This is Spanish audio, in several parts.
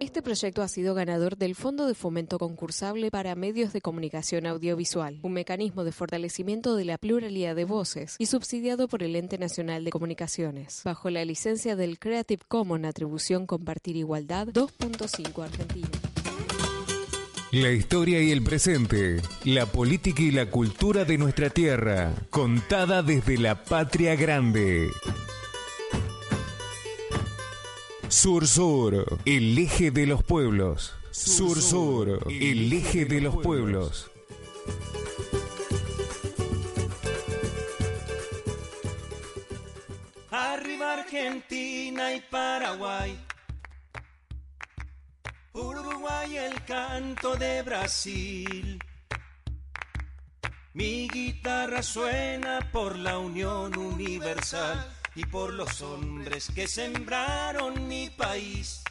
este proyecto ha sido ganador del Fondo de Fomento Concursable para Medios de Comunicación Audiovisual, un mecanismo de fortalecimiento de la pluralidad de voces y subsidiado por el Ente Nacional de Comunicaciones, bajo la licencia del Creative Commons Atribución Compartir Igualdad 2.5 Argentina. La historia y el presente, la política y la cultura de nuestra tierra, contada desde la patria grande. Sur Sur, el eje de los pueblos. Sur Sur, el eje de los pueblos. Arriba Argentina y Paraguay. Uruguay el canto de Brasil. Mi guitarra suena por la unión universal y por los hombres que sembraron mi país.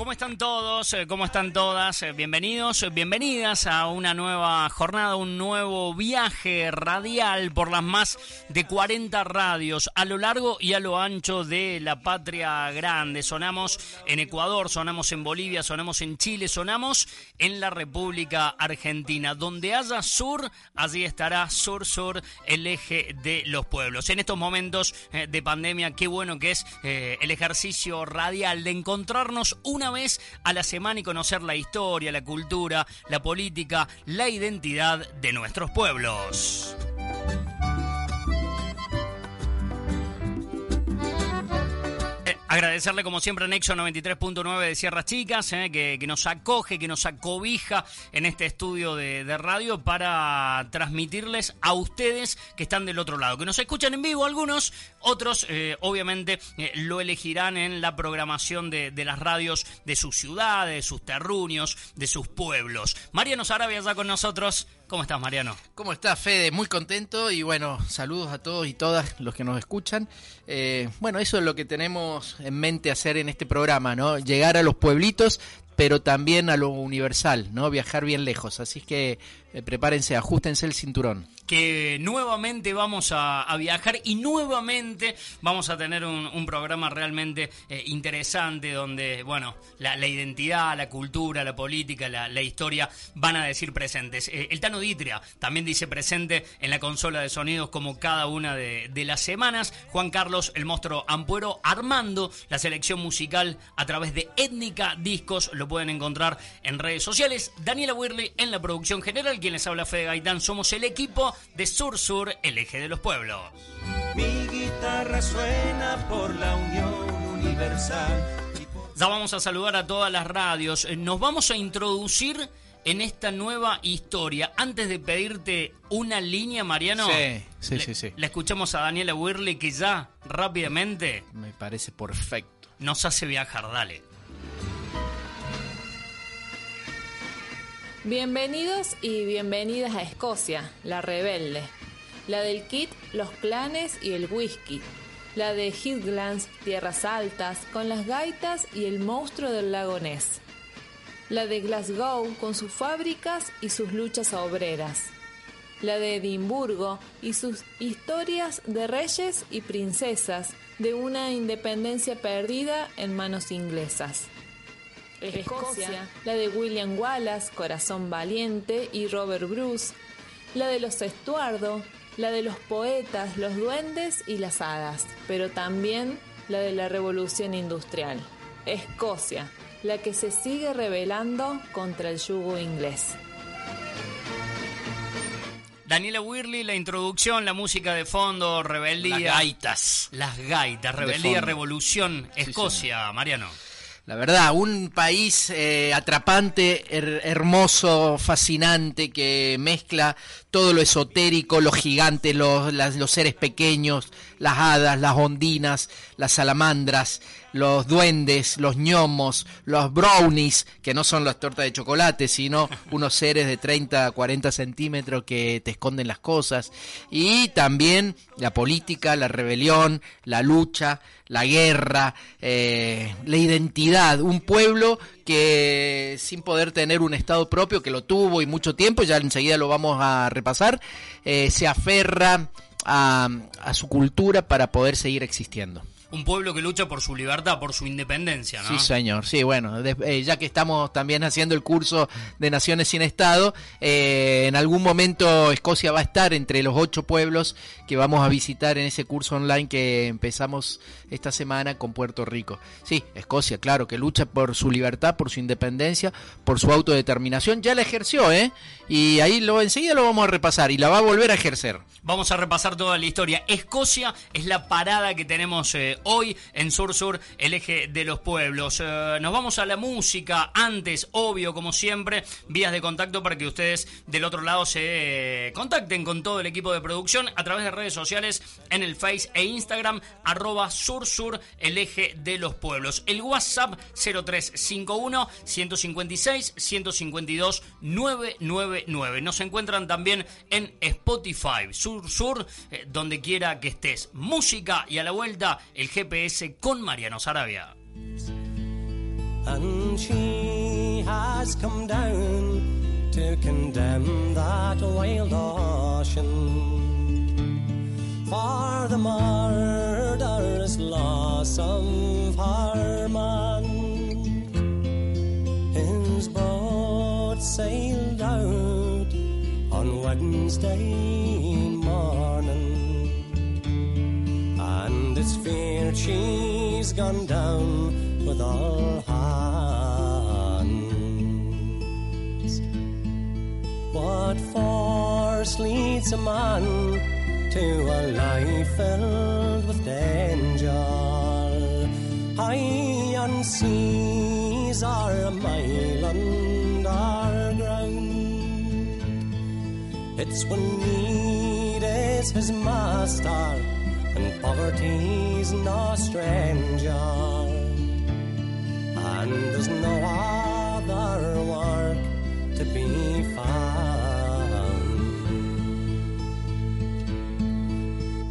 ¿Cómo están todos? Eh, ¿Cómo están todas? Eh, bienvenidos, eh, bienvenidas a una nueva jornada, un nuevo viaje radial por las más de 40 radios a lo largo y a lo ancho de la patria grande. Sonamos en Ecuador, sonamos en Bolivia, sonamos en Chile, sonamos en la República Argentina. Donde haya sur, allí estará sur, sur, el eje de los pueblos. En estos momentos de pandemia, qué bueno que es el ejercicio radial de encontrarnos una vez a la semana y conocer la historia, la cultura, la política, la identidad de nuestros pueblos. Agradecerle como siempre a Nexo 93.9 de Sierras Chicas, eh, que, nos acoge, que nos acobija en este estudio de, radio para transmitirles a ustedes que están del otro lado, que nos escuchan en vivo algunos, otros eh, obviamente eh, lo elegirán en la programación de, las radios de sus ciudades, de sus terruños, de sus pueblos. Mariano Sarabia ya con nosotros. ¿Cómo estás, Mariano? ¿Cómo estás, Fede? Muy contento y bueno, saludos a todos y todas los que nos escuchan. bueno, eso es lo que tenemos en mente hacer en este programa, ¿no? Llegar a los pueblitos, pero también a lo universal, ¿no? Viajar bien lejos. Así que eh, prepárense, ajustense el cinturón. Que nuevamente vamos a, viajar y nuevamente vamos a tener un, programa realmente eh, interesante donde, bueno, la, identidad, la cultura, la política, la, historia van a decir presentes. Eh, el Tano Ditria también dice presente en la consola de sonidos como cada una de, las semanas. Juan Carlos, el monstruo Ampuero, armando la selección musical a través de Étnica Discos. Lo pueden encontrar en redes sociales. Daniela Wirley en la producción general quien les habla Fede Gaitán, somos el equipo de Sur Sur, el eje de los pueblos. Mi guitarra suena por la unión universal. Ya vamos a saludar a todas las radios. Eh, nos vamos a introducir en esta nueva historia. Antes de pedirte una línea, Mariano. Sí, sí, sí, sí. Le escuchamos a Daniela Wirley que ya rápidamente. Me parece perfecto. Nos hace viajar, dale. Bienvenidos y bienvenidas a Escocia, la rebelde. La del kit, los clanes y el whisky. La de Heathlands, tierras altas, con las gaitas y el monstruo del lago Ness. La de Glasgow, con sus fábricas y sus luchas obreras. La de Edimburgo y sus historias de reyes y princesas de una independencia perdida en manos inglesas. Escocia, la de William Wallace, Corazón Valiente y Robert Bruce, la de los Estuardo, la de los poetas, los duendes y las hadas, pero también la de la revolución industrial. Escocia, la que se sigue rebelando contra el yugo inglés. Daniela Wirley, la introducción, la música de fondo, rebeldía. Las gaitas. Las gaitas, rebeldía, revolución, Escocia, Mariano. La verdad, un país eh, atrapante, hermoso, fascinante, que mezcla todo lo esotérico, los gigantes, los, los seres pequeños, las hadas, las ondinas, las salamandras, los duendes, los ñomos, los brownies, que no son las tortas de chocolate, sino unos seres de 30, 40 centímetros que te esconden las cosas. Y también la política, la rebelión, la lucha, la guerra, eh, la identidad. Un pueblo que sin poder tener un Estado propio, que lo tuvo y mucho tiempo, ya enseguida lo vamos a repasar, eh, se aferra a, a su cultura para poder seguir existiendo un pueblo que lucha por su libertad, por su independencia, ¿no? Sí, señor. Sí, bueno, eh, ya que estamos también haciendo el curso de Naciones sin Estado, eh, en algún momento Escocia va a estar entre los ocho pueblos que vamos a visitar en ese curso online que empezamos esta semana con Puerto Rico. Sí, Escocia, claro, que lucha por su libertad, por su independencia, por su autodeterminación. Ya la ejerció, ¿eh? Y ahí lo enseguida lo vamos a repasar y la va a volver a ejercer. Vamos a repasar toda la historia. Escocia es la parada que tenemos eh, hoy en Sur Sur, el eje de los pueblos. Eh, nos vamos a la música. Antes, obvio, como siempre, vías de contacto para que ustedes del otro lado se eh, contacten con todo el equipo de producción a través de redes sociales en el Face e Instagram, arroba Sur Sur, el eje de los pueblos. El WhatsApp 0351 156 152 999. Nos encuentran también en Spotify, Sur Sur, eh, donde quiera que estés. Música y a la vuelta el GPS con Mariano Sarabia. And she has come down to condemn that wild ocean for the murderous loss of her man. His boat sailed out on Wednesday morning. And it's feared she's gone down with all hands. What force leads a man to a life filled with danger? High on seas or a mile underground. It's when need is his master poverty's no stranger. And there's no other work to be found.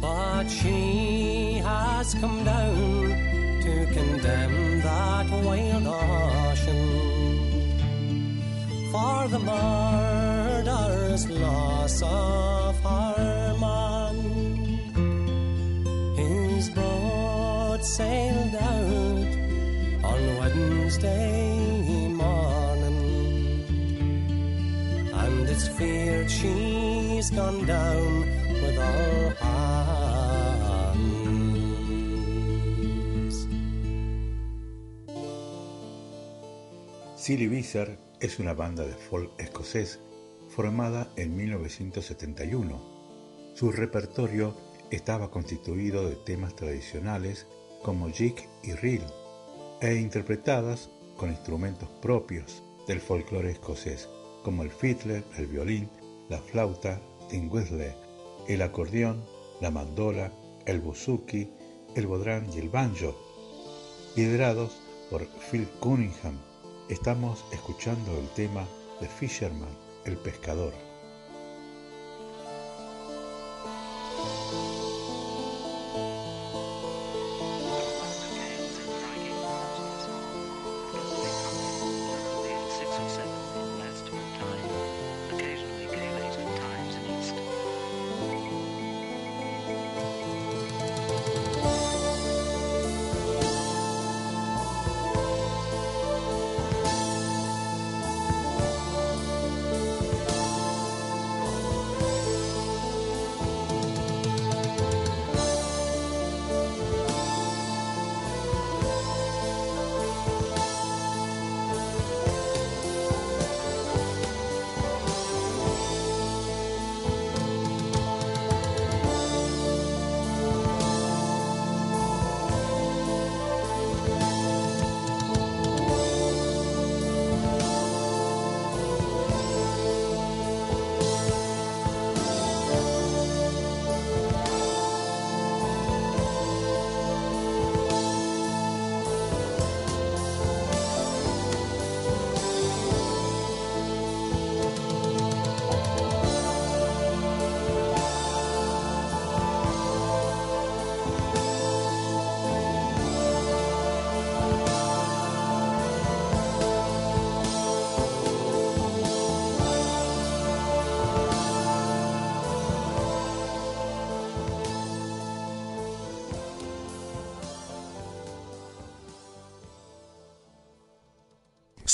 But she has come down to condemn that wild ocean for the murderous loss of her Wednesday morning, and it's feared she's gone down with. Silly es una banda de folk escocés formada en 1971. Su repertorio estaba constituido de temas tradicionales como jig y reel e interpretadas con instrumentos propios del folclore escocés como el fiddle, el violín, la flauta, tin whistle, el acordeón, la mandola, el buzuki, el bodrán y el banjo. Liderados por Phil Cunningham, estamos escuchando el tema de Fisherman, el pescador.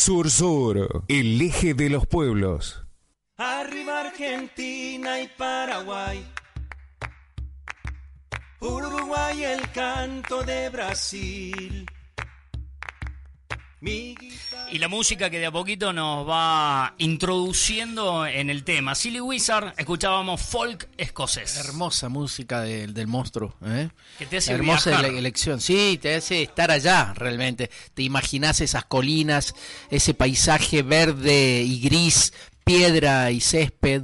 Sur Sur, el eje de los pueblos. Arriba Argentina y Paraguay. Uruguay el canto de Brasil. Y la música que de a poquito nos va introduciendo en el tema. Silly Wizard, escuchábamos folk escocés. Hermosa música del monstruo. ¿eh? Que te hace Hermosa viajar. elección. Sí, te hace estar allá realmente. Te imaginas esas colinas, ese paisaje verde y gris, piedra y césped.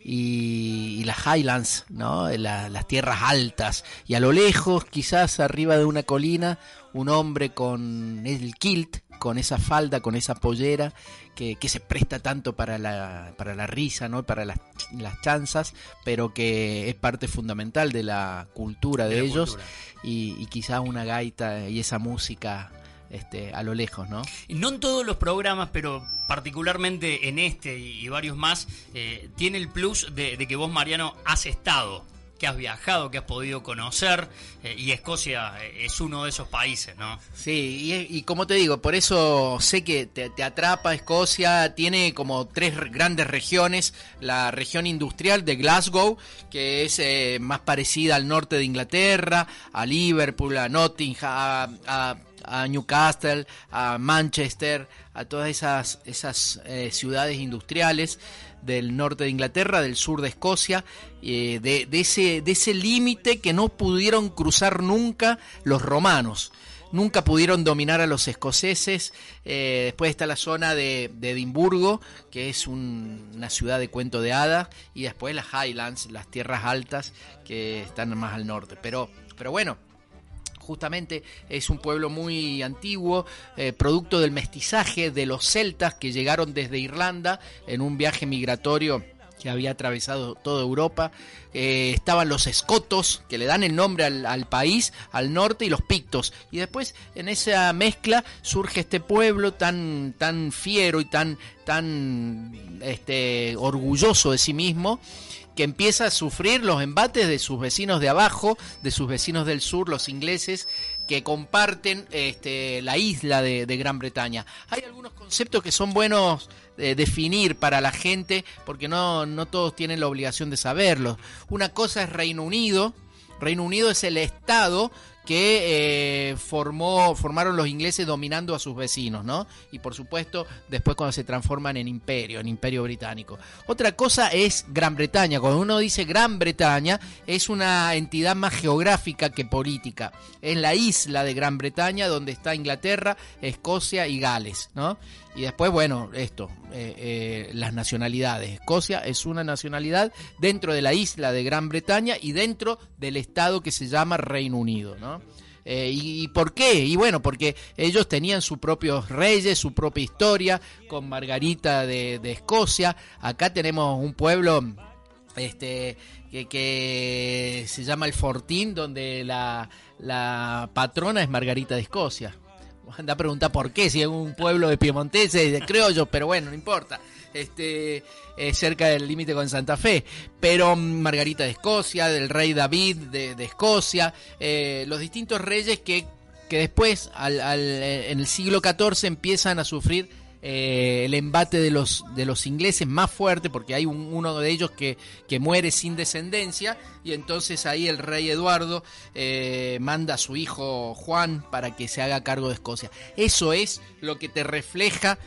Y, y las highlands, ¿no? La- las tierras altas. Y a lo lejos, quizás arriba de una colina, un hombre con el kilt, con esa falda, con esa pollera, que, que se presta tanto para la, para la risa, ¿no? Para las, las chanzas, pero que es parte fundamental de la cultura de, De la ellos. cultura. Y, y quizás una gaita y esa música este, a lo lejos, ¿no? No en todos los programas, pero particularmente en este y, y varios más, eh, tiene el plus de, de que vos, Mariano, has estado, que has viajado, que has podido conocer, eh, y Escocia eh, es uno de esos países, ¿no? Sí, y, como te digo, por eso sé que te, atrapa Escocia, tiene como tres re- grandes regiones, la región industrial de Glasgow, que es eh, más parecida al norte de Inglaterra, a Liverpool, a Nottingham, a, a- a Newcastle, a Manchester, a todas esas, esas eh, ciudades industriales del norte de Inglaterra, del sur de Escocia, eh, de, ese, de ese límite que no pudieron cruzar nunca los romanos. Nunca pudieron dominar a los escoceses. Eh, después está la zona de, de Edimburgo, que es un- una ciudad de cuento de hadas. Y después las Highlands, las tierras altas, que están más al norte. Pero, pero bueno, justamente es un pueblo muy antiguo, eh, producto del mestizaje de los celtas que llegaron desde Irlanda en un viaje migratorio que había atravesado toda Europa. Eh, estaban los escotos, que le dan el nombre al, al país, al norte, y los pictos. Y después, en esa mezcla, surge este pueblo tan, tan fiero y tan, tan este, orgulloso de sí mismo, que empieza a sufrir los embates de sus vecinos de abajo, de sus vecinos del sur, los ingleses, que comparten este, la isla de, Gran Bretaña. Hay algunos conceptos que son buenos de definir para la gente, porque no, no todos tienen la obligación de saberlos. Una cosa es Reino Unido. Reino Unido es el estado que eh, formó, formaron los ingleses dominando a sus vecinos, ¿no? Y por supuesto, después cuando se transforman en imperio, en imperio británico. Otra cosa es Gran Bretaña. Cuando uno dice Gran Bretaña, es una entidad más geográfica que política. Es la isla de Gran Bretaña donde está Inglaterra, Escocia y Gales, ¿no? Y después, bueno, esto, eh, eh, las nacionalidades. Escocia es una nacionalidad dentro de la isla de Gran Bretaña y dentro del estado que se llama Reino Unido, ¿no? Eh, y, por qué? Y bueno, porque ellos tenían sus propios reyes, su propia historia, con Margarita de, de Escocia. Acá tenemos un pueblo este que, que se llama el Fortín, donde la, la patrona es Margarita de Escocia. Anda a preguntar por qué, si es un pueblo de piemonteses, de criollos, pero bueno, no importa. Es cerca del límite con Santa Fe. Pero mm, Margarita de Escocia, del rey David de, Escocia, eh, los distintos reyes que, que después, al, eh, en el siglo XIV, empiezan a sufrir eh, el embate de los, de los ingleses más fuerte, porque hay un- uno de ellos que, que muere sin descendencia, y entonces ahí el rey Eduardo eh, manda a su hijo Juan para que se haga cargo de Escocia. Eso es lo que te refleja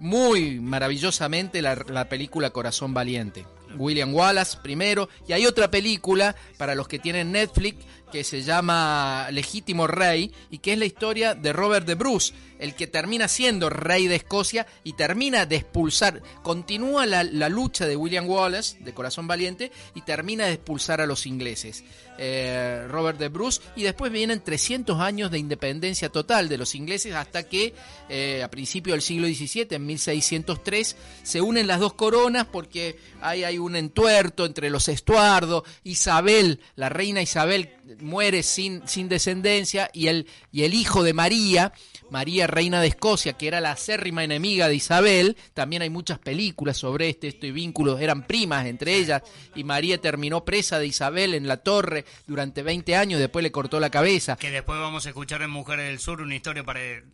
muy maravillosamente la, la película Corazón Valiente. William Wallace primero, y hay otra película para los que tienen Netflix que se llama Legítimo Rey y que es la historia de Robert de Bruce, el que termina siendo rey de Escocia y termina de expulsar, continúa la, lucha de William Wallace, de Corazón Valiente, y termina de expulsar a los ingleses. Eh, Robert de Bruce, y después vienen 300 años de independencia total de los ingleses hasta que eh, a principios del siglo XVII, en 1603, se unen las dos coronas porque ahí hay un entuerto entre los Estuardo, Isabel, la reina Isabel muere sin, sin descendencia y el, y el hijo de María, María reina de Escocia, que era la acérrima enemiga de Isabel, también hay muchas películas sobre este, este vínculo, eran primas entre ellas, y María terminó presa de Isabel en la torre durante 20 años, después le cortó la cabeza. Que después vamos a escuchar en Mujeres del Sur una historia pare-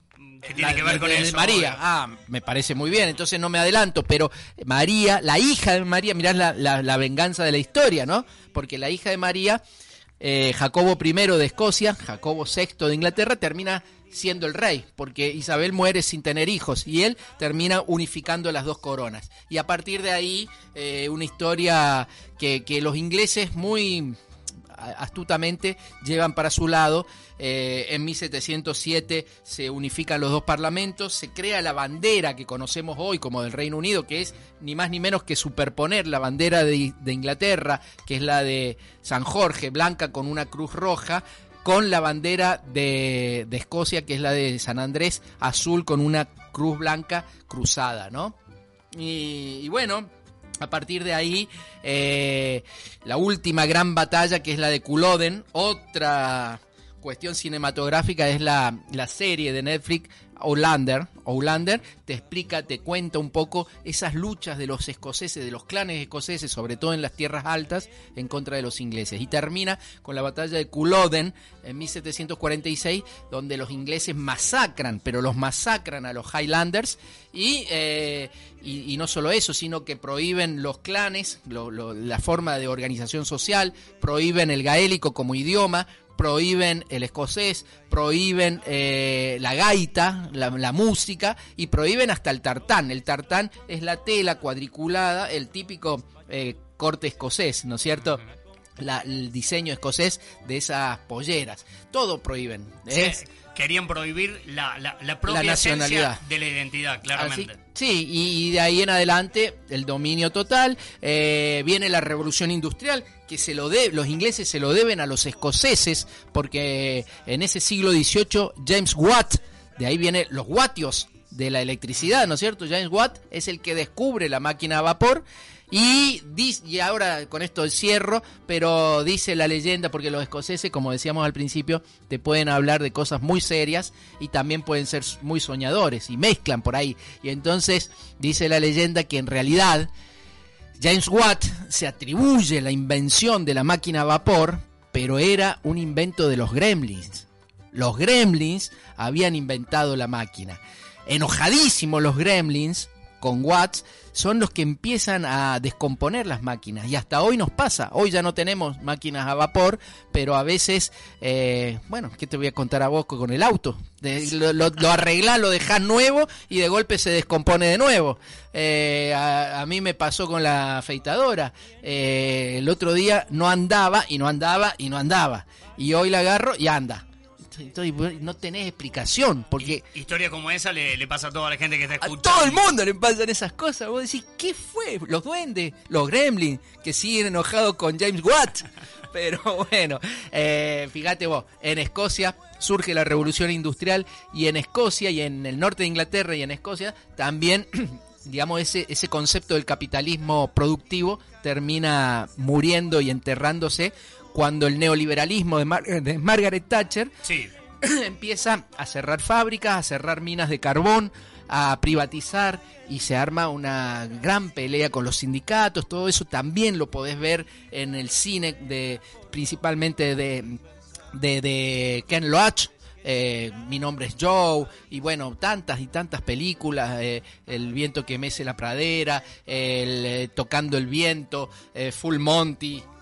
que tiene que ver con eso. María, ah, me parece muy bien, entonces no me adelanto, pero María, la hija de María, mirá la, la, venganza de la historia, ¿no? Porque la hija de María, eh, Jacobo I de Escocia, Jacobo VI de Inglaterra, termina siendo el rey, porque Isabel muere sin tener hijos y él termina unificando las dos coronas. Y a partir de ahí, eh, una historia que, que los ingleses muy astutamente llevan para su lado. Eh, en 1707 se unifican los dos parlamentos, se crea la bandera que conocemos hoy como del Reino Unido, que es ni más ni menos que superponer la bandera de, Inglaterra, que es la de San Jorge, blanca con una cruz roja, con la bandera de, Escocia, que es la de San Andrés, azul con una cruz blanca cruzada, ¿no? y bueno, a partir de ahí, eh, la última gran batalla, que es la de Culloden, otra cuestión cinematográfica es la, la serie de Netflix Outlander, Outlander te explica, te cuenta un poco esas luchas de los escoceses, de los clanes escoceses, sobre todo en las tierras altas, en contra de los ingleses. Y termina con la batalla de Culloden en 1746, donde los ingleses masacran, pero los masacran a los Highlanders y, eh, y, no solo eso, sino que prohíben los clanes, la forma de organización social, prohíben el gaélico como idioma, prohíben el escocés, prohíben eh, la gaita, la, música y prohíben hasta el tartán. El tartán es la tela cuadriculada, el típico eh, corte escocés, ¿no es cierto? El diseño escocés de esas polleras. Todo prohíben. querían prohibir la, la, propia nacionalidad de la identidad, claramente. sí, y, de ahí en adelante el dominio total. Eh, viene la revolución industrial, que se lo de, los ingleses se lo deben a los escoceses, porque en ese siglo XVIII James Watt, de ahí viene los watios de la electricidad, ¿no es cierto? James Watt es el que descubre la máquina a vapor y, y ahora con esto cierro, pero dice la leyenda, porque los escoceses, como decíamos al principio, te pueden hablar de cosas muy serias y también pueden ser muy soñadores y mezclan por ahí. Y entonces dice la leyenda que en realidad James Watt se atribuye la invención de la máquina a vapor, pero era un invento de los gremlins. Los gremlins habían inventado la máquina. Enojadísimos los gremlins con Watt son los que empiezan a descomponer las máquinas. Y hasta hoy nos pasa. Hoy ya no tenemos máquinas a vapor, pero a veces, eh, bueno, ¿qué te voy a contar a vos con el auto? lo, lo, arreglás, lo dejás nuevo y de golpe se descompone de nuevo. Eh, a, mí me pasó con la afeitadora. Eh, el otro día no andaba y no andaba y no andaba. Y hoy la agarro y anda no tenés explicación. Porque. Historia como esa le, pasa a toda la gente que está escuchando. A todo el mundo le pasan esas cosas. Vos decís, ¿qué fue? Los duendes, los gremlins, que siguen enojados con James Watt. Pero bueno, eh, fíjate vos, en Escocia surge la revolución industrial y en Escocia y en el norte de Inglaterra y en Escocia también digamos, ese, ese concepto del capitalismo productivo termina muriendo y enterrándose cuando el neoliberalismo de, Margaret Thatcher empieza a cerrar fábricas, a cerrar minas de carbón, a privatizar y se arma una gran pelea con los sindicatos, todo eso también lo podés ver en el cine de principalmente de, de, Ken Loach, eh, Mi nombre es Joe, y bueno, tantas y tantas películas, eh, El viento que mece la pradera, el, eh, Tocando el viento, Full Monty, eh,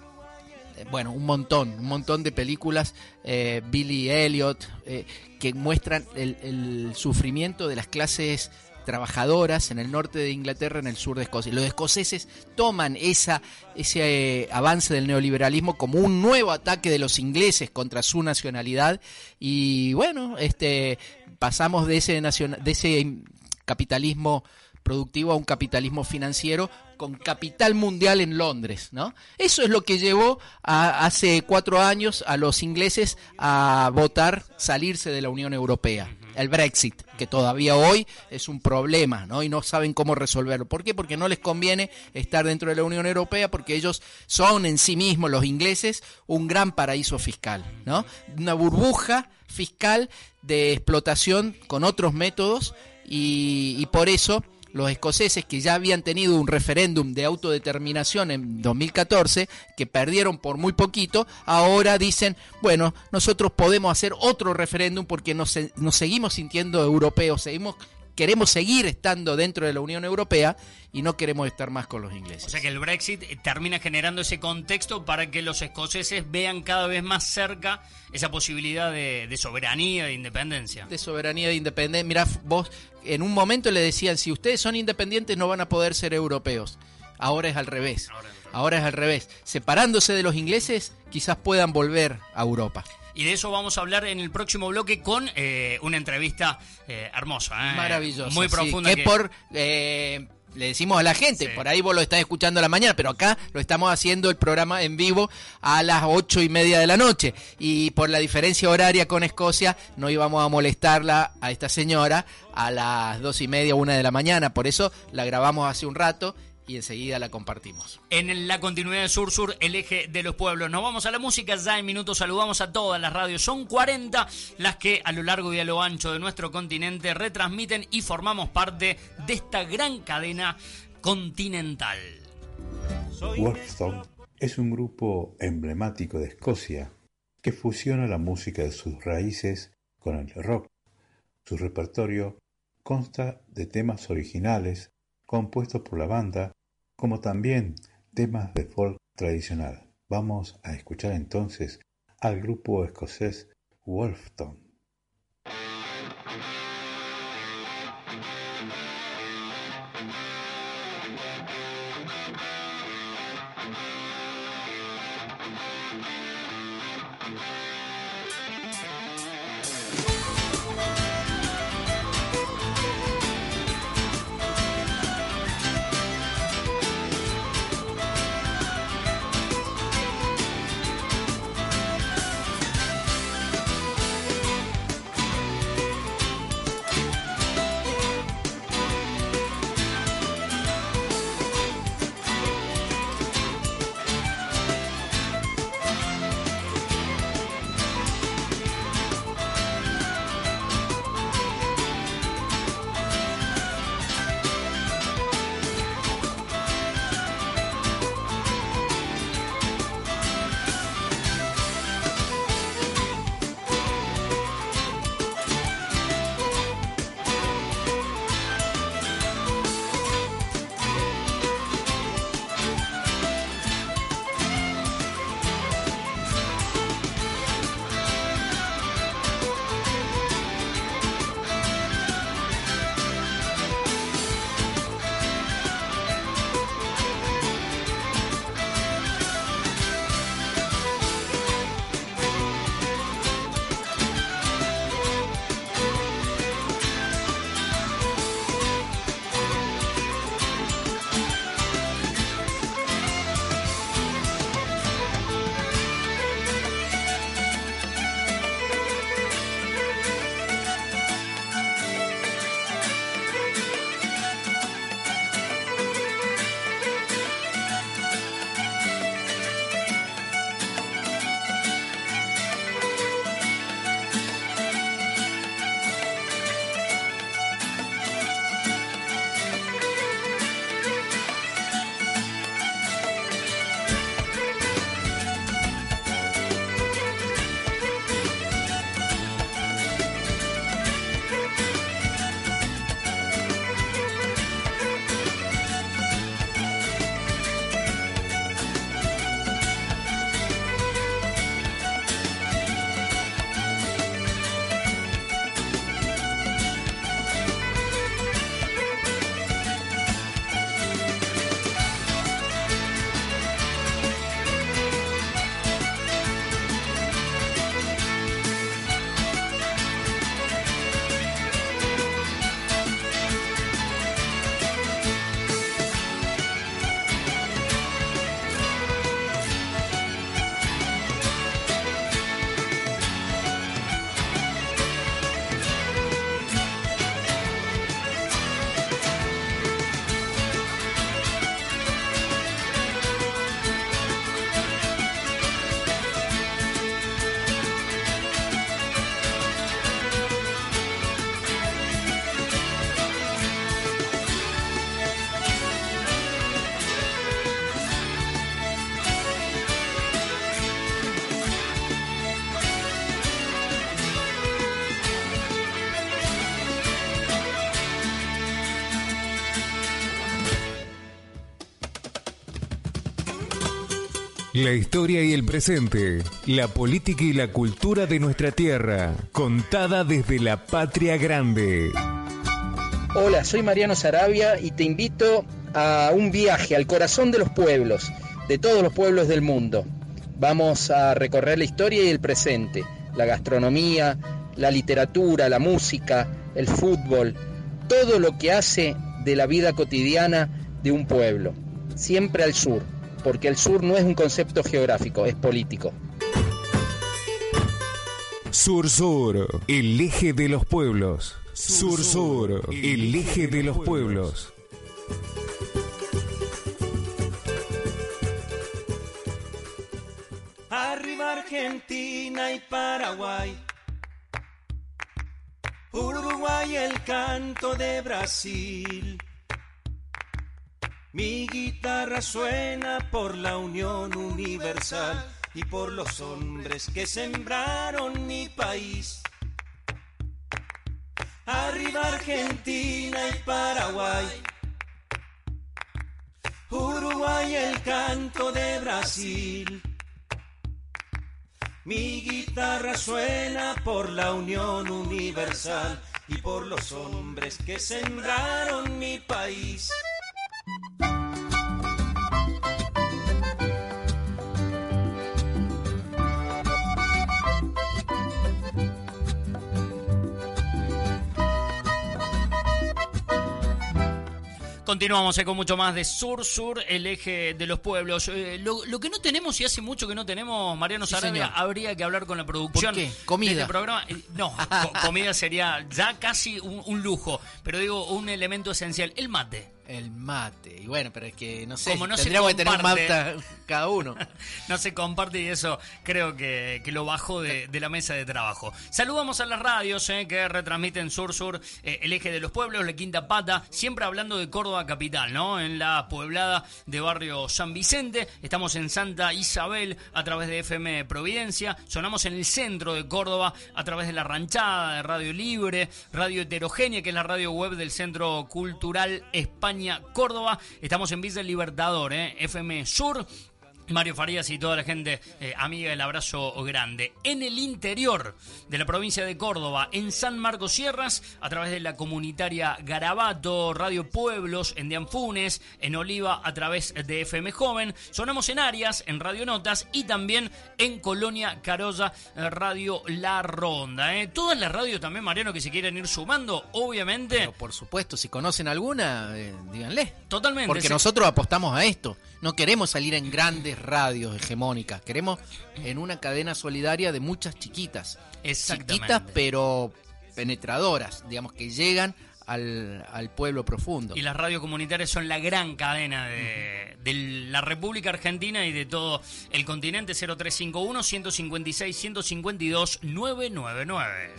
bueno, un montón, un montón de películas, eh, Billy Elliot, eh, que muestran el, sufrimiento de las clases trabajadoras en el norte de Inglaterra, en el sur de Escocia. Los escoceses toman esa, ese avance del neoliberalismo como un nuevo ataque de los ingleses contra su nacionalidad y bueno, este pasamos de ese de ese capitalismo productivo a un capitalismo financiero con capital mundial en Londres, ¿no? Eso es lo que llevó a, hace cuatro años a los ingleses a votar salirse de la Unión Europea, el Brexit, que todavía hoy es un problema, ¿no? Y no saben cómo resolverlo. ¿Por qué? Porque no les conviene estar dentro de la Unión Europea, porque ellos son en sí mismos, los ingleses, un gran paraíso fiscal, ¿no? Una burbuja fiscal de explotación con otros métodos y por eso los escoceses que ya habían tenido un referéndum de autodeterminación en 2014, que perdieron por muy poquito, ahora dicen, bueno, nosotros podemos hacer otro referéndum porque nos, nos seguimos sintiendo europeos, seguimos queremos seguir estando dentro de la Unión Europea y no queremos estar más con los ingleses. O sea que el Brexit termina generando ese contexto para que los escoceses vean cada vez más cerca esa posibilidad de, soberanía, de independencia. De soberanía, de independencia. Mira, vos en un momento le decían, si ustedes son independientes no van a poder ser europeos. Ahora es al revés. Ahora es al revés. Separándose de los ingleses, quizás puedan volver a Europa. Y de eso vamos a hablar en el próximo bloque con eh, una entrevista eh, hermosa. ¿eh? Maravillosa. Muy profunda. que, por... le decimos a la gente, por ahí vos lo estás escuchando a la mañana, pero acá lo estamos haciendo el programa en vivo a las ocho y media de la noche. Y por la diferencia horaria con Escocia, no íbamos a molestarla a esta señora a las dos y media, una de la mañana. Por eso la grabamos hace un rato y enseguida la compartimos. En la continuidad de Sur Sur, el eje de los pueblos. Nos vamos a la música, ya en minutos saludamos a todas las radios. Son 40 las que a lo largo y a lo ancho de nuestro continente retransmiten y formamos parte de esta gran cadena continental. Wolfstone es un grupo emblemático de Escocia que fusiona la música de sus raíces con el rock. Su repertorio consta de temas originales compuestos por la banda, como también temas de folk tradicional. Vamos a escuchar entonces al grupo escocés Wolfton. La historia y el presente, la política y la cultura de nuestra tierra, contada desde la patria grande. Hola, soy Mariano Sarabia y te invito a un viaje al corazón de los pueblos, de todos los pueblos del mundo. Vamos a recorrer la historia y el presente, la gastronomía, la literatura, la música, el fútbol, todo lo que hace de la vida cotidiana de un pueblo, siempre al sur porque el sur no es un concepto geográfico, es político. Sur-Sur, el eje de los pueblos. Sur-Sur, el eje de los pueblos. Arriba Argentina y Paraguay. Uruguay el canto de Brasil. Mi guitarra suena por la unión universal y por los hombres que sembraron mi país. Arriba Argentina y Paraguay. Uruguay el canto de Brasil. Mi guitarra suena por la unión universal y por los hombres que sembraron mi país. Continuamos eh, con mucho más de Sur Sur, el eje de los pueblos. Eh, lo, que no tenemos y hace mucho que no tenemos, Mariano sí, habría que hablar con la producción. ¿Por qué? Comida. Este programa. Eh, no, comida sería ya casi un lujo, pero digo un elemento esencial, el mate. El mate. Y bueno, pero es que no sé, Como no tendríamos que tener un mate cada uno. no se comparte y eso creo que, lo bajó de, la mesa de trabajo. Saludamos a las radios eh, que retransmiten Sur Sur, eh, el eje de los pueblos, la quinta pata, siempre hablando de Córdoba capital, ¿no? En la pueblada de barrio San Vicente. Estamos en Santa Isabel a través de FM Providencia. Sonamos en el centro de Córdoba a través de la ranchada de Radio Libre, Radio Heterogénea, que es la radio web del Centro Cultural Córdoba. Estamos en Villa Libertador, ¿eh? FM Sur. Mario Farías y toda la gente eh, amiga, el abrazo grande. En el interior de la provincia de Córdoba, en San Marcos Sierras, a través de la comunitaria Garabato, Radio Pueblos, en Dianfunes, en Oliva, a través de FM Joven. Sonamos en Arias, en Radio Notas y también en Colonia Carolla, eh, Radio La Ronda. ¿eh? Todas las radios también, Mariano, que se quieren ir sumando, obviamente. por supuesto, si conocen alguna, díganle. Totalmente. Porque nosotros apostamos a esto. No queremos salir en grandes radios hegemónicas, queremos en una cadena solidaria de muchas chiquitas. Chiquitas pero penetradoras, digamos, que llegan al, pueblo profundo. Y las radios comunitarias son la gran cadena de, de, la República Argentina y de todo el continente 0351 156 152 999.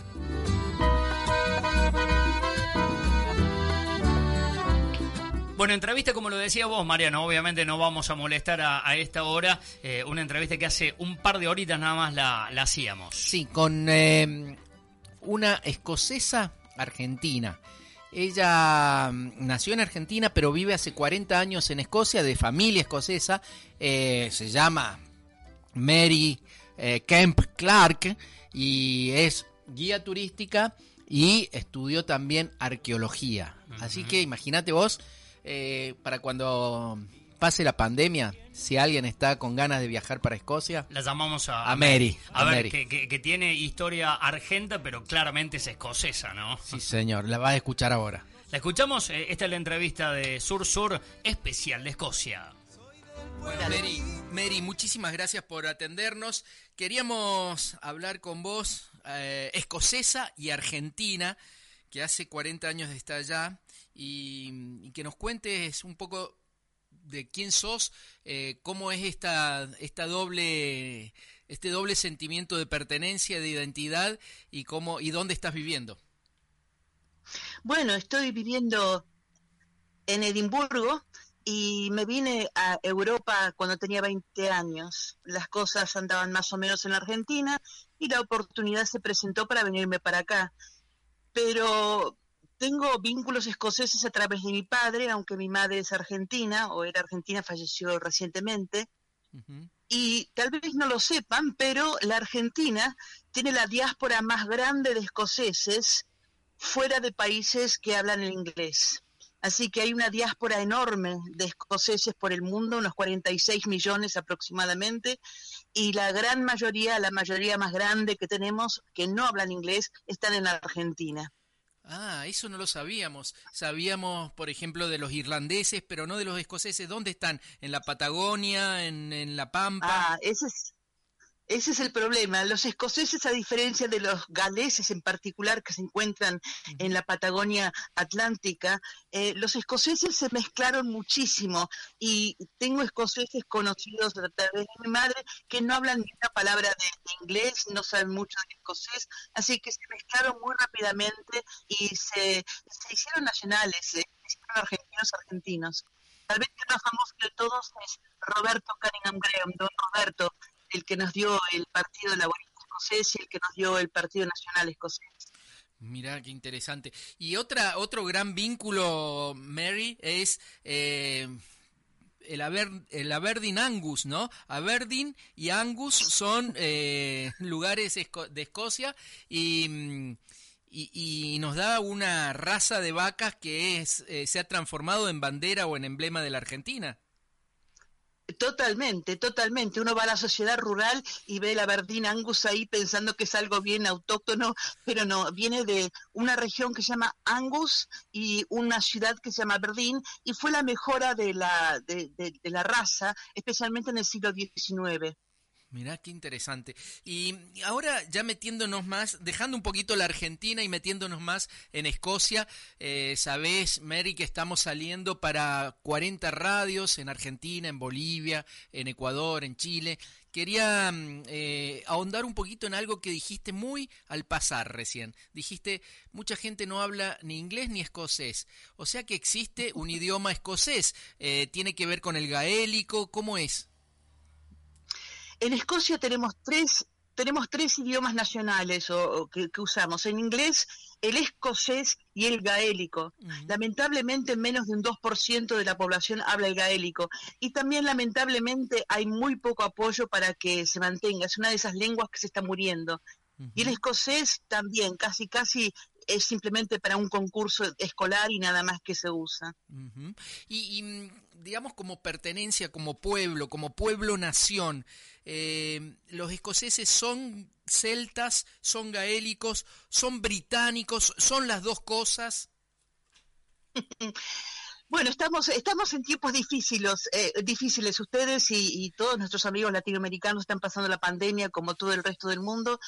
Bueno, entrevista como lo decía vos, Mariano, obviamente no vamos a molestar a, esta hora, eh, una entrevista que hace un par de horitas nada más la, hacíamos. Sí, con eh, una escocesa argentina. Ella mm, nació en Argentina, pero vive hace 40 años en Escocia, de familia escocesa. Eh, se llama Mary Kemp Clark y es guía turística y estudió también arqueología. Así que imagínate vos eh, para cuando pase la pandemia, si alguien está con ganas de viajar para Escocia, la llamamos a, a Mary. A, ver, Que, tiene historia argenta, pero claramente es escocesa, ¿no? Sí, señor, la vas a escuchar ahora. La escuchamos, eh, esta es la entrevista de Sur Sur especial de Escocia. Mary, Mary, muchísimas gracias por atendernos. Queríamos hablar con vos, eh, escocesa y argentina, que hace 40 años está allá y, que nos cuentes un poco de quién sos, eh, cómo es esta, esta doble, este doble sentimiento de pertenencia, de identidad y cómo y dónde estás viviendo. Bueno, estoy viviendo en Edimburgo y me vine a Europa cuando tenía 20 años. Las cosas andaban más o menos en la Argentina y la oportunidad se presentó para venirme para acá. Pero tengo vínculos escoceses a través de mi padre, aunque mi madre es argentina, o era argentina, falleció recientemente. Y tal vez no lo sepan, pero la Argentina tiene la diáspora más grande de escoceses fuera de países que hablan el inglés. Así que hay una diáspora enorme de escoceses por el mundo, unos 46 millones aproximadamente, y la gran mayoría, la mayoría más grande que tenemos, que no hablan inglés, están en Argentina. Ah, eso no lo sabíamos. Sabíamos, por ejemplo, de los irlandeses, pero no de los escoceses. ¿Dónde están? ¿En la Patagonia? ¿En, la Pampa? Ah, ese es, ese es el problema. Los escoceses, a diferencia de los galeses en particular que se encuentran en la Patagonia Atlántica, eh, los escoceses se mezclaron muchísimo y tengo escoceses conocidos a través de mi madre que no hablan ni una palabra de, inglés, no saben mucho de escocés, así que se mezclaron muy rápidamente y se, hicieron nacionales, se hicieron argentinos argentinos. Tal vez el más famoso de todos es Roberto Cunningham Graham, don Roberto, el que nos dio el Partido Laborista Escocés y el que nos dio el Partido Nacional Escocés. Mirá, qué interesante. Y otra, otro gran vínculo, Mary, es eh, el, Aber, el Aberdeen Angus, ¿no? Aberdeen y Angus son eh, lugares de Escocia y, y, nos da una raza de vacas que es, eh, se ha transformado en bandera o en emblema de la Argentina. Totalmente, totalmente. Uno va a la sociedad rural y ve la verdina Angus ahí pensando que es algo bien autóctono, pero no, viene de una región que se llama Angus y una ciudad que se llama Aberdeen y fue la mejora de la, de, de la raza, especialmente en el siglo XIX. Mirá qué interesante. Y ahora ya metiéndonos más, dejando un poquito la Argentina y metiéndonos más en Escocia, eh, sabés, Mary, que estamos saliendo para 40 radios en Argentina, en Bolivia, en Ecuador, en Chile. Quería mm, eh, ahondar un poquito en algo que dijiste muy al pasar recién. Dijiste, mucha gente no habla ni inglés ni escocés. O sea que existe un idioma escocés. Eh, ¿Tiene que ver con el gaélico? ¿Cómo es? En Escocia tenemos tres, tenemos tres idiomas nacionales o, que, usamos. En inglés, el escocés y el gaélico. Lamentablemente, menos de un 2% de la población habla el gaélico. Y también, lamentablemente, hay muy poco apoyo para que se mantenga. Es una de esas lenguas que se está muriendo. Y el escocés también, casi, casi es simplemente para un concurso escolar y nada más que se usa. y, mm, digamos como pertenencia, como pueblo, como pueblo-nación, eh, los escoceses son celtas, son gaélicos, son británicos, son las dos cosas. Bueno, estamos, estamos en tiempos difíciles, eh, difíciles. Ustedes y, todos nuestros amigos latinoamericanos están pasando la pandemia como todo el resto del mundo,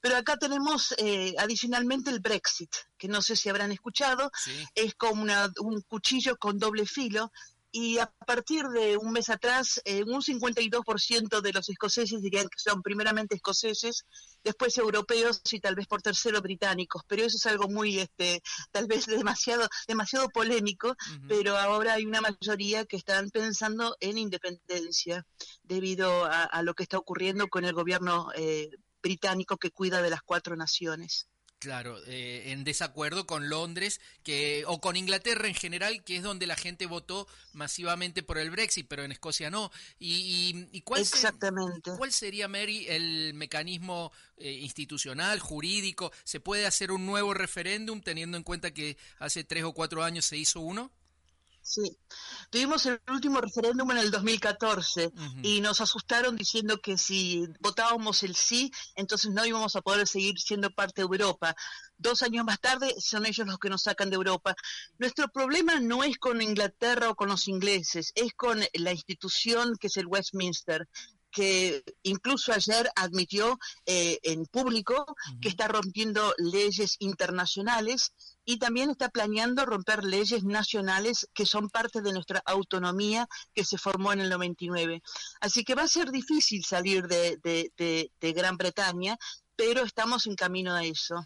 pero acá tenemos eh, adicionalmente el Brexit, que no sé si habrán escuchado, es como un cuchillo con doble filo y a partir de un mes atrás, eh, un 52% de los escoceses dirían que son primeramente escoceses, después europeos y tal vez por tercero británicos, pero eso es algo muy, este, tal vez demasiado, demasiado polémico, pero ahora hay una mayoría que están pensando en independencia debido a, lo que está ocurriendo con el gobierno eh, británico que cuida de las cuatro naciones. Claro, eh, en desacuerdo con Londres que o con Inglaterra en general, que es donde la gente votó masivamente por el Brexit, pero en Escocia no. ¿Y, y, cuál, Exactamente. cuál sería, Mary, el mecanismo eh, institucional, jurídico? ¿Se puede hacer un nuevo referéndum teniendo en cuenta que hace tres o cuatro años se hizo uno? Sí, tuvimos el último referéndum en el 2014 y nos asustaron diciendo que si votábamos el sí, entonces no íbamos a poder seguir siendo parte de Europa. Dos años más tarde son ellos los que nos sacan de Europa. Nuestro problema no es con Inglaterra o con los ingleses, es con la institución que es el Westminster que incluso ayer admitió eh, en público que está rompiendo leyes internacionales y también está planeando romper leyes nacionales que son parte de nuestra autonomía que se formó en el 99. Así que va a ser difícil salir de, de Gran Bretaña, pero estamos en camino a eso.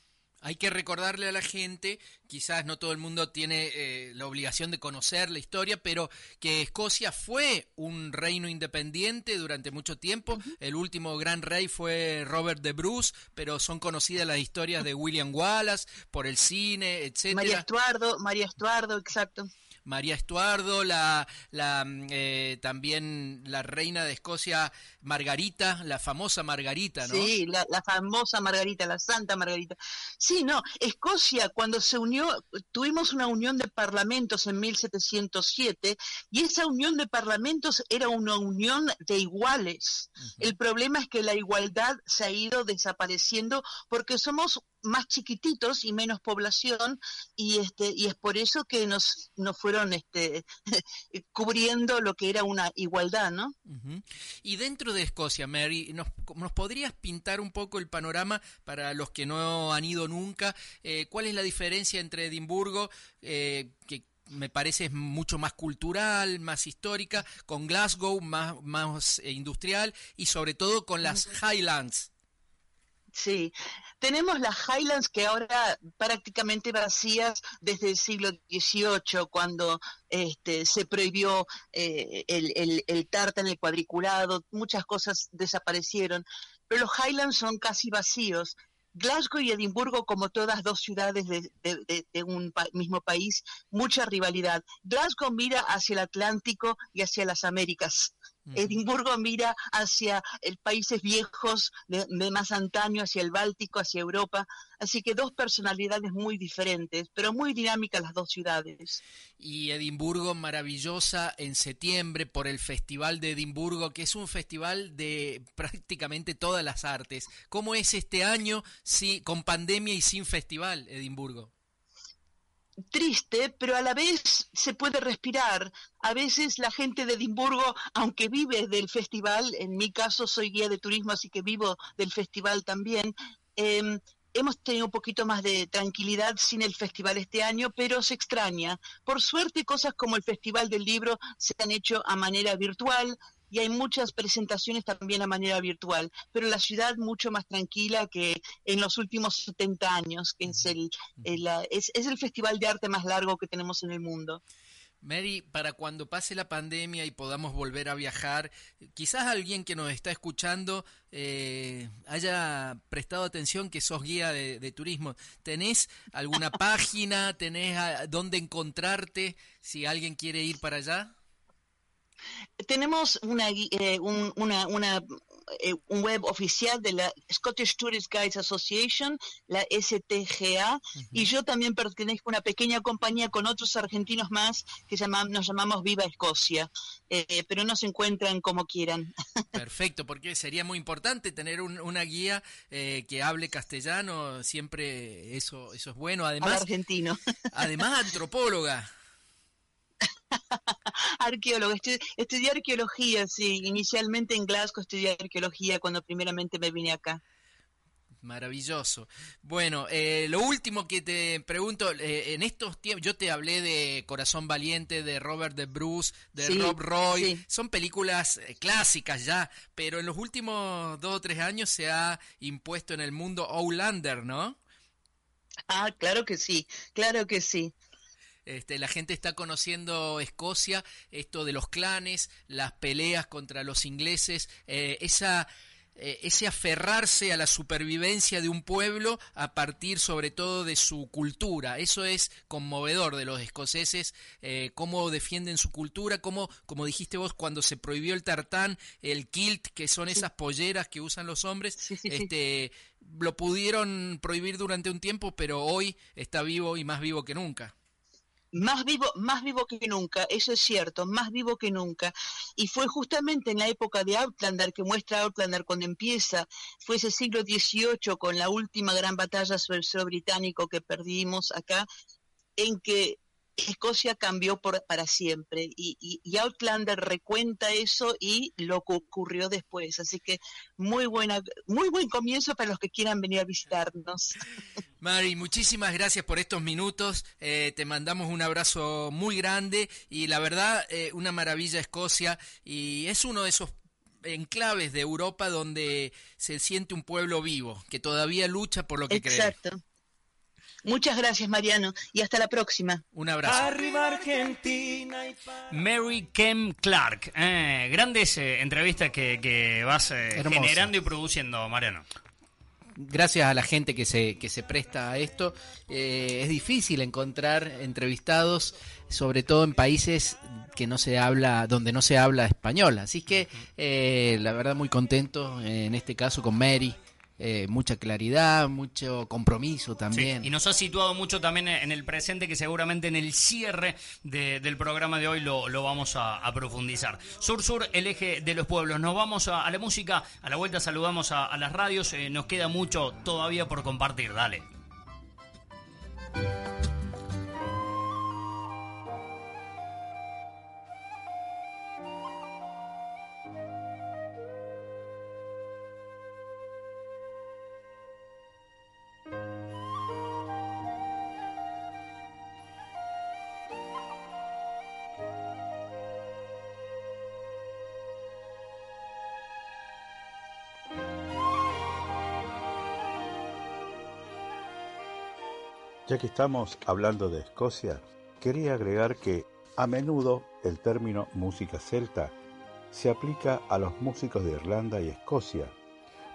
Hay que recordarle a la gente, quizás no todo el mundo tiene eh, la obligación de conocer la historia, pero que Escocia fue un reino independiente durante mucho tiempo. El último gran rey fue Robert de Bruce, pero son conocidas las historias de William Wallace por el cine, etcétera. María Estuardo, María Estuardo, exacto. María Estuardo, la, la eh, también la reina de Escocia, Margarita, la famosa Margarita, ¿no? Sí, la, la, famosa Margarita, la santa Margarita. Sí, no, Escocia cuando se unió, tuvimos una unión de parlamentos en 1707 y esa unión de parlamentos era una unión de iguales. Uh -huh. El problema es que la igualdad se ha ido desapareciendo porque somos más chiquititos y menos población y este y es por eso que nos nos fueron este cubriendo lo que era una igualdad no uh -huh. y dentro de Escocia Mary nos, nos podrías pintar un poco el panorama para los que no han ido nunca eh, cuál es la diferencia entre Edimburgo eh, que me parece es mucho más cultural, más histórica, con Glasgow más, más eh, industrial y sobre todo con las Highlands. Sí, tenemos las Highlands que ahora prácticamente vacías desde el siglo XVIII, cuando este, se prohibió eh, el, el, tartan, el cuadriculado, muchas cosas desaparecieron, pero los Highlands son casi vacíos. Glasgow y Edimburgo, como todas dos ciudades de, de, de, de un pa mismo país, mucha rivalidad. Glasgow mira hacia el Atlántico y hacia las Américas. Edimburgo mira hacia el países viejos de, de, más antaño, hacia el Báltico, hacia Europa. Así que dos personalidades muy diferentes, pero muy dinámicas las dos ciudades. Y Edimburgo maravillosa en septiembre por el Festival de Edimburgo, que es un festival de prácticamente todas las artes. ¿Cómo es este año si, con pandemia y sin festival, Edimburgo? Triste, pero a la vez se puede respirar. A veces la gente de Edimburgo, aunque vive del festival, en mi caso soy guía de turismo, así que vivo del festival también, eh, hemos tenido un poquito más de tranquilidad sin el festival este año, pero se extraña. Por suerte, cosas como el Festival del Libro se han hecho a manera virtual, y hay muchas presentaciones también a manera virtual, pero la ciudad mucho más tranquila que en los últimos 70 años, que es el, el es, es, el festival de arte más largo que tenemos en el mundo. Mary, para cuando pase la pandemia y podamos volver a viajar, quizás alguien que nos está escuchando eh, haya prestado atención que sos guía de, de turismo. ¿Tenés alguna página? ¿Tenés a, dónde encontrarte si alguien quiere ir para allá? Tenemos una, eh, un, una, una eh, un web oficial de la Scottish Tourist Guides Association, la STGA, uh -huh. y yo también pertenezco a una pequeña compañía con otros argentinos más que llama, nos llamamos Viva Escocia, eh, pero no se encuentran como quieran. Perfecto, porque sería muy importante tener un, una guía eh, que hable castellano, siempre eso, eso es bueno. Además, Al argentino. además antropóloga. Arqueólogo, estudié, estudié arqueología, sí, inicialmente en Glasgow estudié arqueología cuando primeramente me vine acá. Maravilloso. Bueno, eh, lo último que te pregunto, eh, en estos tiempos, yo te hablé de Corazón Valiente, de Robert de Bruce, de sí, Rob Roy, sí. son películas eh, clásicas ya, pero en los últimos dos o tres años se ha impuesto en el mundo Outlander, ¿no? Ah, claro que sí, claro que sí. Este, la gente está conociendo Escocia, esto de los clanes, las peleas contra los ingleses, eh, esa, eh, ese aferrarse a la supervivencia de un pueblo a partir sobre todo de su cultura. Eso es conmovedor de los escoceses, eh, cómo defienden su cultura, cómo, como dijiste vos, cuando se prohibió el tartán, el kilt, que son sí. esas polleras que usan los hombres, sí, sí, este, lo pudieron prohibir durante un tiempo, pero hoy está vivo y más vivo que nunca más vivo, más vivo que nunca, eso es cierto, más vivo que nunca. Y fue justamente en la época de Outlander, que muestra Outlander cuando empieza, fue ese siglo XVIII con la última gran batalla sobre el suelo británico que perdimos acá, en que Escocia cambió por, para siempre y, y, y, Outlander recuenta eso y lo que ocurrió después. Así que muy buena, muy buen comienzo para los que quieran venir a visitarnos. Mari, muchísimas gracias por estos minutos. Eh, te mandamos un abrazo muy grande y la verdad, eh, una maravilla Escocia y es uno de esos enclaves de Europa donde se siente un pueblo vivo, que todavía lucha por lo que Exacto. cree. Muchas gracias, Mariano, y hasta la próxima. Un abrazo. Arriba Argentina. Mary Kem Clark. Eh, grandes eh, entrevistas que, vas eh, generando y produciendo, Mariano gracias a la gente que se, que se presta a esto, es difícil encontrar entrevistados, sobre todo en países que no se habla, donde no se habla español. Así que la verdad muy contento en este caso con Mary, eh, mucha claridad, mucho compromiso también. y nos ha situado mucho también en el presente, que seguramente en el cierre del programa de hoy lo, vamos a, profundizar. Sur Sur, el eje de los pueblos. Nos vamos a, la música, a la vuelta saludamos a, las radios, eh, nos queda mucho todavía por compartir, dale. Ya que estamos hablando de Escocia, quería agregar que a menudo el término música celta se aplica a los músicos de Irlanda y Escocia,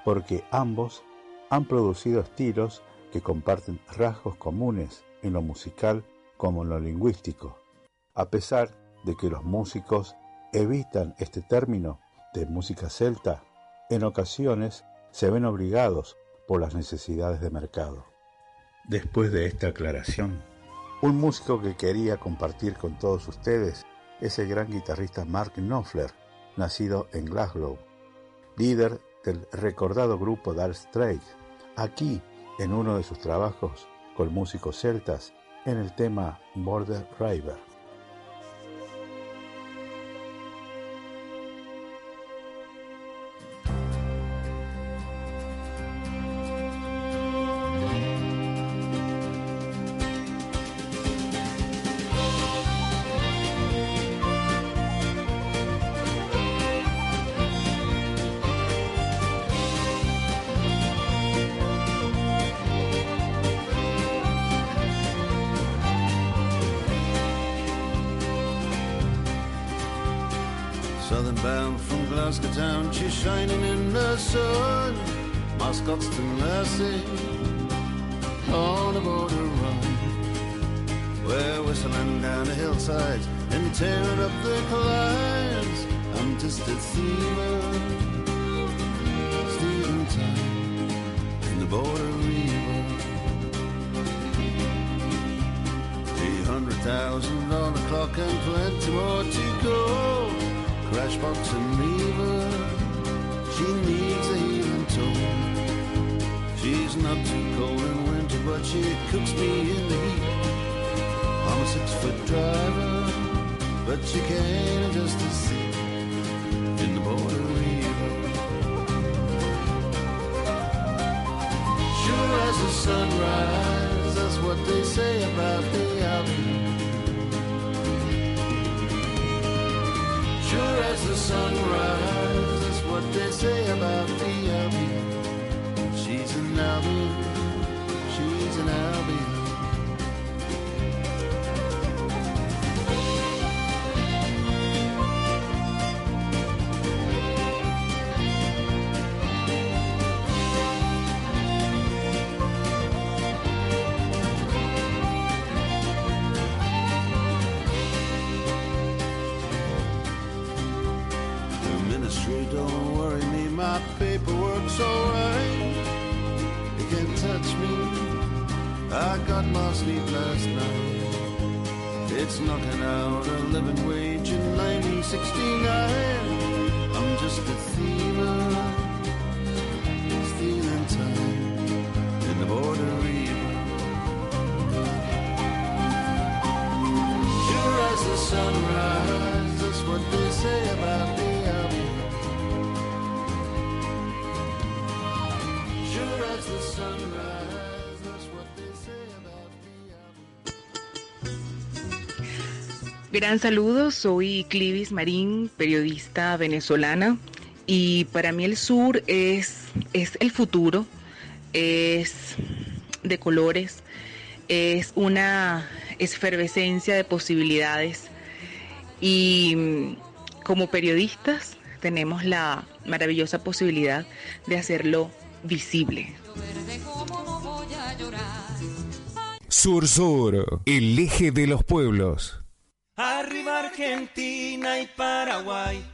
porque ambos han producido estilos que comparten rasgos comunes en lo musical como en lo lingüístico, a pesar de que los músicos evitan este término de música celta, en ocasiones se ven obligados por las necesidades de mercado. Después de esta aclaración, un músico que quería compartir con todos ustedes es el gran guitarrista Mark Knopfler, nacido en Glasgow, líder del recordado grupo Dark Straits, aquí en uno de sus trabajos con músicos celtas en el tema Border River. but you can't just to see in the border river. Sure as the sunrise, that's what they say about the island. Sure as the sunrise, that's what they say about the island. She's an island. Gran saludo, soy Clivis Marín, periodista venezolana, y para mí el sur es, es el futuro, es de colores, es una efervescencia de posibilidades y como periodistas tenemos la maravillosa posibilidad de hacerlo visible. Sur Sur, el eje de los pueblos. Argentina y Paraguay.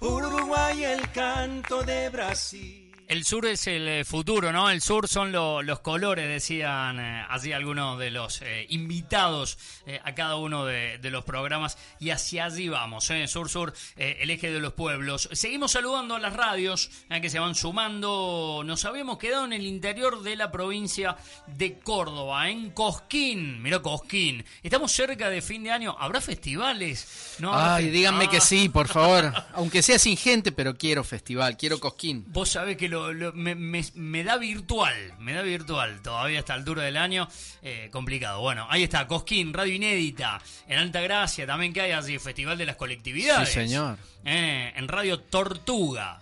Uruguay el canto de Brasil. El sur es el eh, futuro, ¿no? El sur son los colores, decían eh, así algunos de los eh, invitados a cada uno de, los programas. Y hacia allí vamos, ¿eh? Sur Sur, el eje de los pueblos. Seguimos saludando a las radios que se van sumando. Nos habíamos quedado en el interior de la provincia de Córdoba, en Cosquín. Mira, Cosquín. Estamos cerca de fin de año. ¿Habrá festivales? ¿No Ay, díganme que ah. sí, por favor. Aunque sea sin gente, pero quiero festival, quiero Cosquín. Vos sabés que lo me, da virtual, me da virtual, todavía a esta altura del año, eh, complicado. Bueno, ahí está, Cosquín, Radio Inédita, en Alta Gracia, también que hay así, Festival de las Colectividades. Sí, señor. Eh, en Radio Tortuga.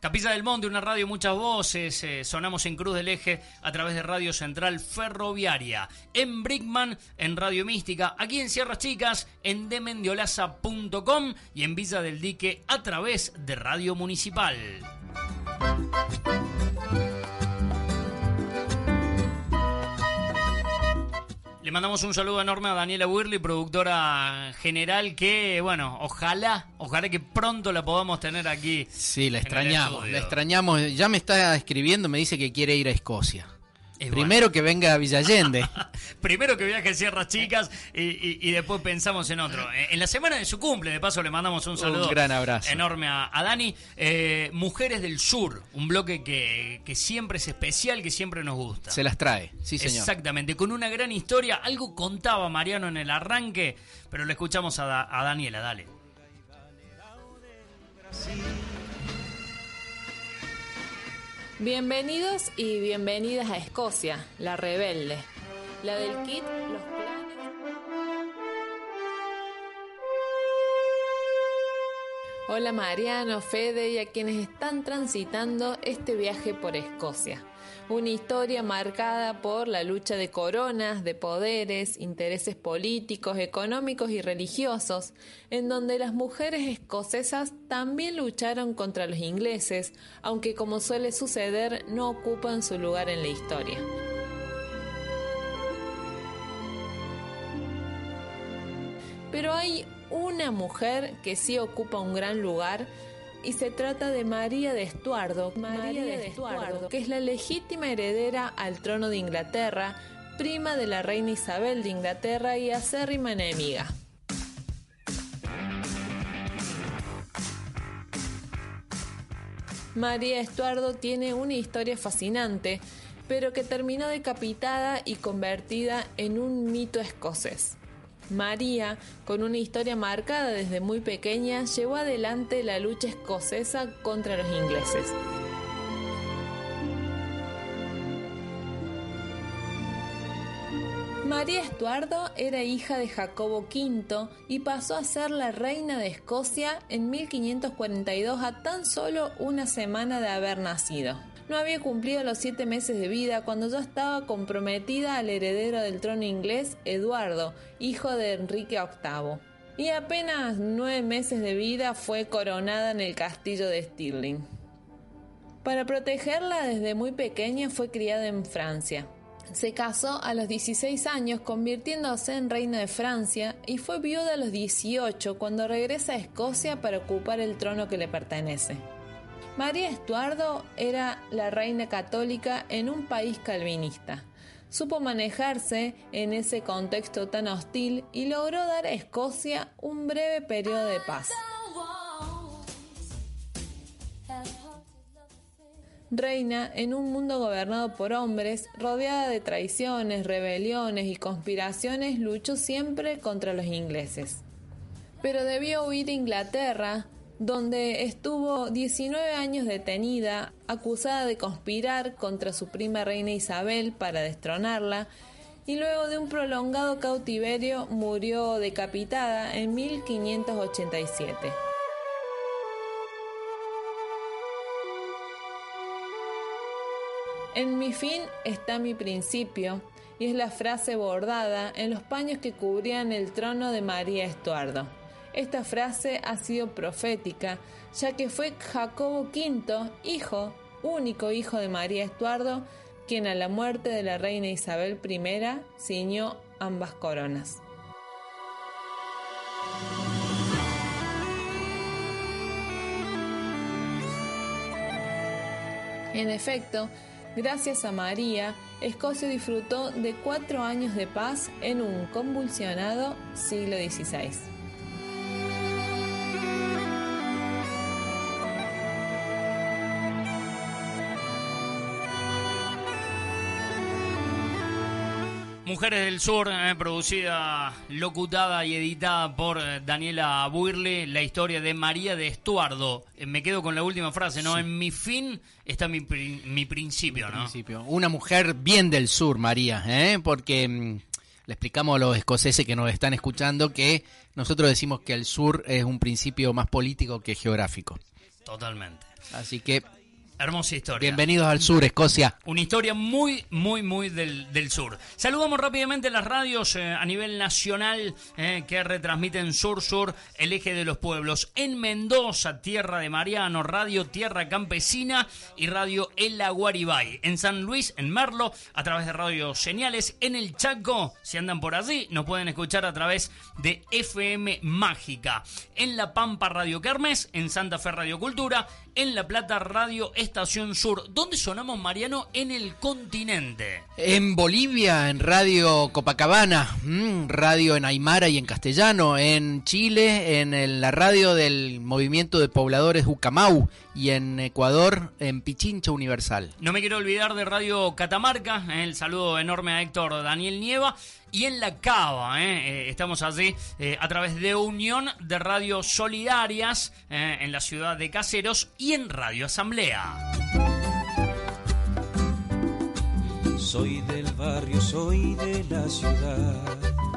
Capilla del Monte, una radio, muchas voces. Eh, sonamos en Cruz del Eje a través de Radio Central Ferroviaria. En Brickman, en Radio Mística. Aquí en Sierras Chicas, en demendiolaza.com y en Villa del Dique a través de Radio Municipal. Le mandamos un saludo enorme a Daniela Wirley, productora general, que, bueno, ojalá, ojalá que pronto la podamos tener aquí. Sí, la extrañamos, la extrañamos. Ya me está escribiendo, me dice que quiere ir a Escocia. Primero que venga a Villallende. Primero que viaje a Sierras Chicas y, después pensamos en otro. Eh, en la semana de su cumple, de paso, le mandamos un saludo. Un gran abrazo. Enorme a, Dani. Eh, Mujeres del Sur, un bloque que, siempre es especial, que siempre nos gusta. Se las trae, sí, señor. Exactamente, con una gran historia. Algo contaba Mariano en el arranque, pero le escuchamos a, a Daniela, dale. Bienvenidos y bienvenidas a Escocia, la rebelde. La del kit, los planes. Hola Mariano, Fede y a quienes están transitando este viaje por Escocia una historia marcada por la lucha de coronas, de poderes, intereses políticos, económicos y religiosos, en donde las mujeres escocesas también lucharon contra los ingleses, aunque como suele suceder no ocupan su lugar en la historia. Pero hay una mujer que sí ocupa un gran lugar y se trata de María de Estuardo, María, de, Estuardo, que es la legítima heredera al trono de Inglaterra, prima de la reina Isabel de Inglaterra y acérrima enemiga. María Estuardo tiene una historia fascinante, pero que terminó decapitada y convertida en un mito escocés. María, con una historia marcada desde muy pequeña, llevó adelante la lucha escocesa contra los ingleses. María Estuardo era hija de Jacobo V y pasó a ser la reina de Escocia en 1542 a tan solo una semana de haber nacido no había cumplido los siete meses de vida cuando ya estaba comprometida al heredero del trono inglés, Eduardo, hijo de Enrique VIII. Y apenas nueve meses de vida fue coronada en el castillo de Stirling. Para protegerla desde muy pequeña fue criada en Francia. Se casó a los 16 años convirtiéndose en reina de Francia y fue viuda a los 18 cuando regresa a Escocia para ocupar el trono que le pertenece. María Estuardo era la reina católica en un país calvinista. Supo manejarse en ese contexto tan hostil y logró dar a Escocia un breve periodo de paz. Reina en un mundo gobernado por hombres, rodeada de traiciones, rebeliones y conspiraciones, luchó siempre contra los ingleses. Pero debió huir a Inglaterra, donde estuvo 19 años detenida, acusada de conspirar contra su prima reina Isabel para destronarla, y luego de un prolongado cautiverio murió decapitada en 1587. En mi fin está mi principio, y es la frase bordada en los paños que cubrían el trono de María Estuardo. Esta frase ha sido profética, ya que fue Jacobo V, hijo, único hijo de María Estuardo, quien a la muerte de la reina Isabel I ciñó ambas coronas. En efecto, gracias a María, Escocia disfrutó de cuatro años de paz en un convulsionado siglo XVI. Mujeres del Sur, eh, producida, locutada y editada por eh, Daniela Buirle, la historia de María de Estuardo. Eh, me quedo con la última frase, ¿no? En mi fin está mi, mi principio, ¿no? Principio. Una mujer bien del sur, María, ¿eh? Porque mm, le explicamos a los escoceses que nos están escuchando que nosotros decimos que el sur es un principio más político que geográfico. Totalmente. Así que Hermosa historia. Bienvenidos al sur, Escocia. Una historia muy, muy, muy del, del sur. Saludamos rápidamente las radios eh, a nivel nacional eh, que retransmiten Sur Sur, el eje de los pueblos. En Mendoza, Tierra de Mariano, Radio Tierra Campesina y Radio El Aguaribay. En San Luis, en Merlo, a través de Radio Señales. En el Chaco, si andan por allí, nos pueden escuchar a través de FM Mágica. En La Pampa, Radio Kermes. En Santa Fe, Radio Cultura. En La Plata, Radio Estación Sur. ¿Dónde sonamos, Mariano? En el continente. En Bolivia, en Radio Copacabana, mm, radio en Aymara y en castellano. En Chile, en la radio del Movimiento de Pobladores Ucamau. Y en Ecuador, en Pichincha Universal. No me quiero olvidar de Radio Catamarca. El saludo enorme a Héctor Daniel Nieva y en la Cava. ¿eh? Eh, estamos allí eh, a través de Unión de Radio Solidarias en la ciudad de Caseros y en Radio Asamblea. Soy del barrio, soy de la ciudad.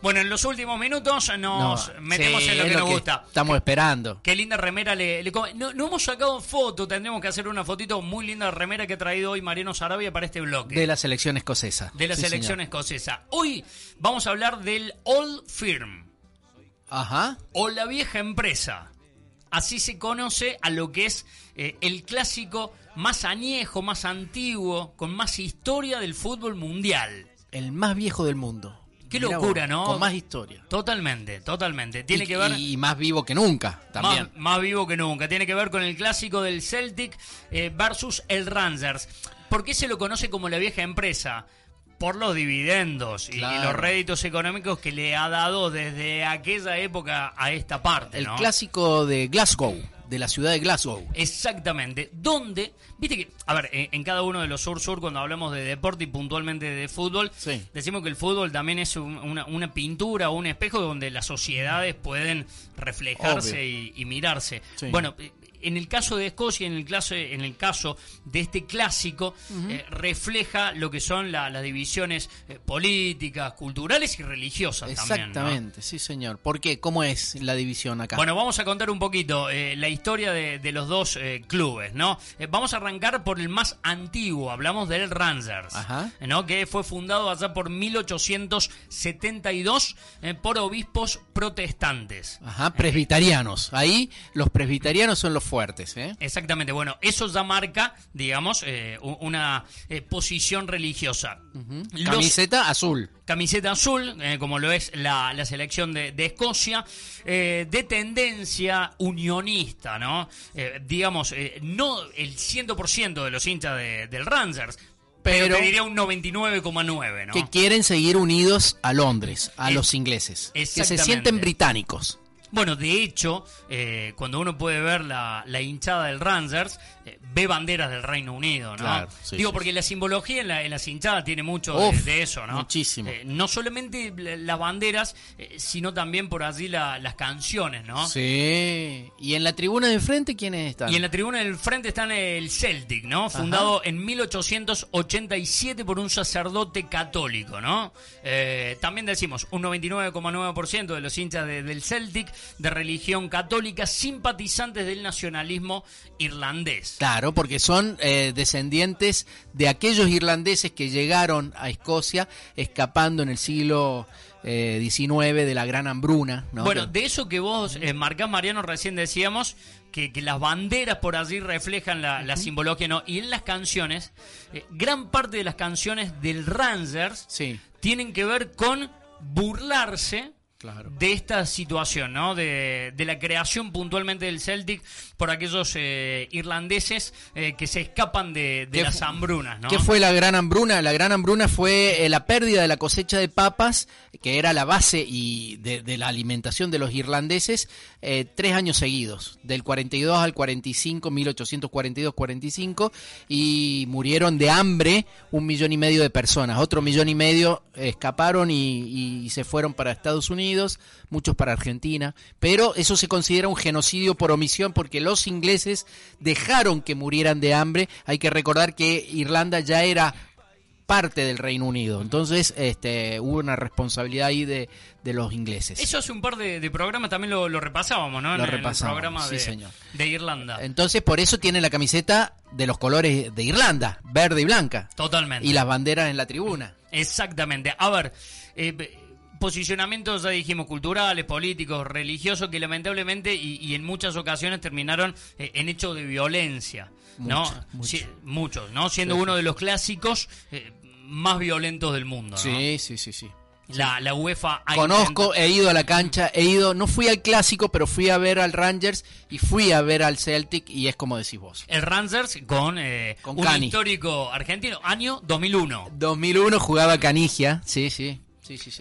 Bueno, en los últimos minutos nos metemos en lo que nos gusta. Estamos esperando. Qué linda remera le, no, hemos sacado foto, tendremos que hacer una fotito muy linda remera que ha traído hoy Mariano Sarabia para este bloque. De la selección escocesa. De la selección escocesa. Hoy vamos a hablar del Old Firm. Ajá. O la vieja empresa. Así se conoce a lo que es eh, el clásico más añejo, más antiguo, con más historia del fútbol mundial. El más viejo del mundo. Qué locura, ¿no? Con más historia. Totalmente, totalmente. Tiene que ver. Y más vivo que nunca, también. Más, vivo que nunca. Tiene que ver con el clásico del Celtic eh, versus el Rangers. ¿Por qué se lo conoce como la vieja empresa? Por los dividendos y los réditos económicos que le ha dado desde aquella época a esta parte. El clásico de Glasgow de la ciudad de Glasgow. Exactamente. Donde, viste que, a ver, en, cada uno de los sur-sur, cuando hablamos de deporte y puntualmente de fútbol, decimos que el fútbol también es una, una, pintura o un espejo donde las sociedades pueden reflejarse y, mirarse. Bueno, en el caso de Escocia, en el caso, en el caso de este clásico, eh, refleja lo que son las divisiones eh, políticas, culturales y religiosas Exactamente, sí señor. ¿Por qué? ¿Cómo es la división acá? Bueno, vamos a contar un poquito eh, la historia de, los dos clubes, ¿no? vamos a arrancar por el más antiguo, hablamos del Rangers, ¿no? Que fue fundado allá por 1872 por obispos protestantes. Ajá, presbiterianos. Ahí los presbiterianos son los fuertes. ¿eh? Exactamente, bueno, eso ya marca, digamos, eh, una eh, posición religiosa. Camiseta azul. Camiseta azul, como lo es la, selección de, Escocia, de tendencia unionista, ¿no? digamos, no el 100% de los hinchas del Rangers, pero, te diría un 99,9, ¿no? Que quieren seguir unidos a Londres, a los ingleses. Que se sienten británicos. Bueno, de hecho, eh, cuando uno puede ver la, la hinchada del Rangers, ve banderas del Reino Unido, ¿no? Digo, porque la simbología en, la, en las hinchadas tiene mucho de, eso, ¿no? Muchísimo. Eh, no solamente las banderas, sino también por allí las canciones, ¿no? Sí. ¿Y en la tribuna del frente quiénes están? Y en la tribuna del frente están el Celtic, ¿no? Fundado en 1887 por un sacerdote católico, ¿no? también decimos, un 99,9% de los hinchas del Celtic de religión católica, simpatizantes del nacionalismo irlandés. Claro, porque son eh, descendientes de aquellos irlandeses que llegaron a Escocia escapando en el siglo eh, 19 de la gran hambruna. ¿no? Bueno, de eso que vos eh, marcás, Mariano, recién decíamos que, que las banderas por allí reflejan la, la simbología, ¿no? Y en las canciones, eh, gran parte de las canciones del Rangers Sí, tienen que ver con burlarse claro. de esta situación, ¿no? De, de la creación puntualmente del Celtic por aquellos eh, irlandeses eh, que se escapan de, de ¿Qué las hambrunas, ¿no? ¿Qué fue la gran hambruna? La gran hambruna fue eh, la pérdida de la cosecha de papas, que era la base y de, de la alimentación de los irlandeses, eh, tres años seguidos, del 42 al 45, 1842-45, y murieron de hambre un millón y medio de personas. Otro millón y medio escaparon y, y se fueron para Estados Unidos, muchos para Argentina, pero eso se considera un genocidio por omisión porque los ingleses dejaron que murieran de hambre. Hay que recordar que Irlanda ya era parte del Reino Unido, entonces este, hubo una responsabilidad ahí de, de los ingleses. Eso hace un par de, de programas también lo, lo repasábamos, ¿no? Lo en, el- en repasábamos, el programa sí, de, señor. de Irlanda. Entonces por eso tiene la camiseta de los colores de Irlanda, verde y blanca, Totalmente. y las banderas en la tribuna. Exactamente. A ver, eh, posicionamientos, ya dijimos, culturales, políticos, religiosos, que lamentablemente y, y en muchas ocasiones terminaron eh, en hechos de violencia. ¿no? Mucho, mucho. Si- muchos, ¿no? Siendo Sí, uno de los clásicos eh, más violentos del mundo. ¿no? Sí, sí, sí, sí. La, la UEFA Conozco, he ido a la cancha, he ido, no fui al clásico, pero fui a ver al Rangers y fui a ver al Celtic y es como decís vos. el Rangers con, eh, Con un Cani. histórico argentino, año 2001. 2001 jugaba Canigia, sí, sí.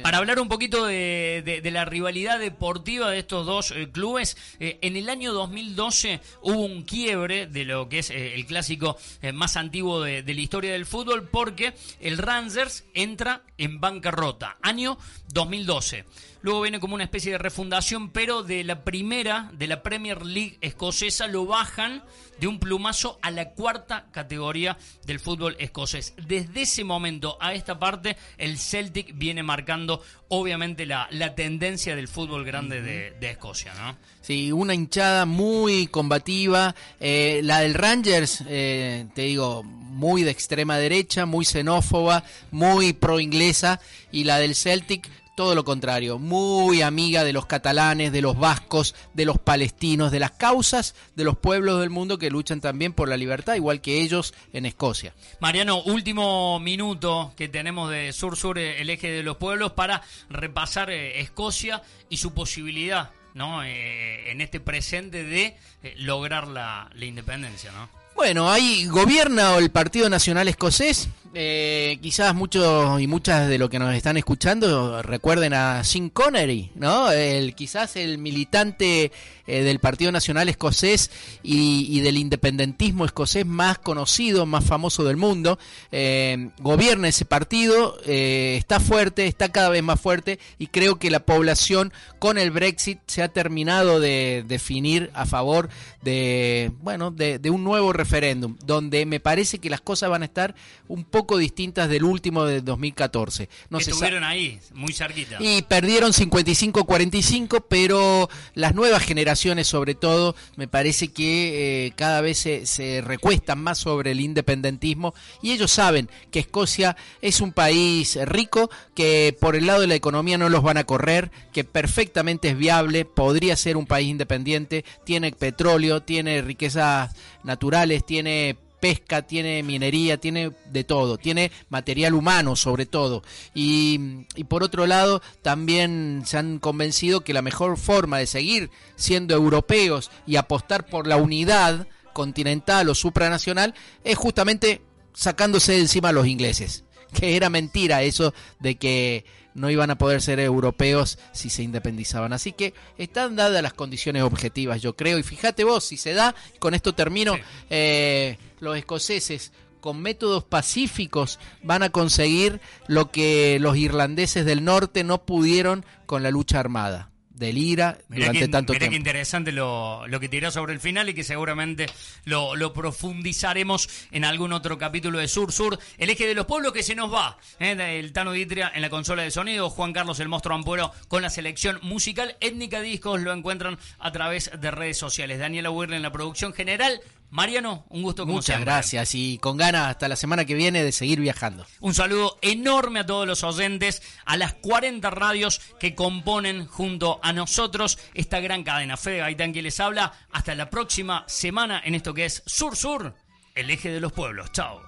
Para hablar un poquito de, la rivalidad deportiva de estos dos eh, clubes, eh, en el año 2012 hubo un quiebre de lo que es eh, el clásico más antiguo de la historia del fútbol porque el Rangers entra en bancarrota, año 2012. Luego viene como una especie de refundación, pero de la primera, de la Premier League escocesa, lo bajan de un plumazo a la cuarta categoría del fútbol escocés. Desde ese momento a esta parte, el Celtic viene marcando obviamente la, la tendencia del fútbol grande de, de Escocia, ¿no? Sí, una hinchada muy combativa. eh, la del Rangers, eh, te digo, muy de extrema derecha, muy xenófoba, muy pro inglesa. Y la del Celtic, todo lo contrario, muy amiga de los catalanes, de los vascos, de los palestinos, de las causas de los pueblos del mundo que luchan también por la libertad, igual que ellos en Escocia. Mariano, último minuto que tenemos de Sur-Sur, eh, el eje de los pueblos, para repasar eh, Escocia y su posibilidad, ¿no? Eh, en este presente de lograr la, la independencia, ¿no? Bueno, ahí gobierna el Partido Nacional Escocés. Eh, quizás muchos y muchas de los que nos están escuchando recuerden a Sean Connery, ¿no? El, quizás el militante eh, del Partido Nacional Escocés y, del independentismo escocés más conocido, más famoso del mundo. Eh, gobierna ese partido, está fuerte, está cada vez más fuerte y creo que la población con el Brexit se ha terminado de definir a favor de, bueno, de, de un nuevo referéndum, donde me parece que las cosas van a estar un poco distintas del último de 2014. No se estuvieron ahí, muy cerquita. y perdieron 55-45, pero las nuevas generaciones sobre todo me parece que eh, cada vez se, se recuestan más sobre el independentismo y ellos saben que Escocia es un país rico, que por el lado de la economía no los van a correr, que perfectamente es viable, podría ser un país independiente, tiene petróleo, tiene riquezas naturales, tiene pesca, tiene minería, tiene de todo, tiene material humano sobre todo. Y, y por otro lado, también se han convencido que la mejor forma de seguir siendo europeos y apostar por la unidad continental o supranacional es justamente sacándose de encima a los ingleses. Que era mentira eso de que no iban a poder ser europeos si se independizaban. Así que están dadas las condiciones objetivas, yo creo. Y fíjate vos, si se da, con esto termino, eh, los escoceses con métodos pacíficos van a conseguir lo que los irlandeses del norte no pudieron con la lucha armada. de Lira durante tanto mirá tiempo. qué interesante lo, lo que tiró sobre el final y que seguramente lo, lo profundizaremos en algún otro capítulo de Sur Sur. El eje de los pueblos que se nos va. ¿eh? El Tano Ditria en la consola de sonido, Juan Carlos el Monstruo Ampuero con la selección musical. Étnica Discos lo encuentran a través de redes sociales. Daniela Wirle en la producción general. Mariano, un gusto como Muchas siempre. gracias y con ganas hasta la semana que viene de seguir viajando. Un saludo enorme a todos los oyentes, a las 40 radios que componen junto a nosotros esta gran cadena. Fede Gaitán que les habla. Hasta la próxima semana en esto que es Sur Sur, el eje de los pueblos. Chao.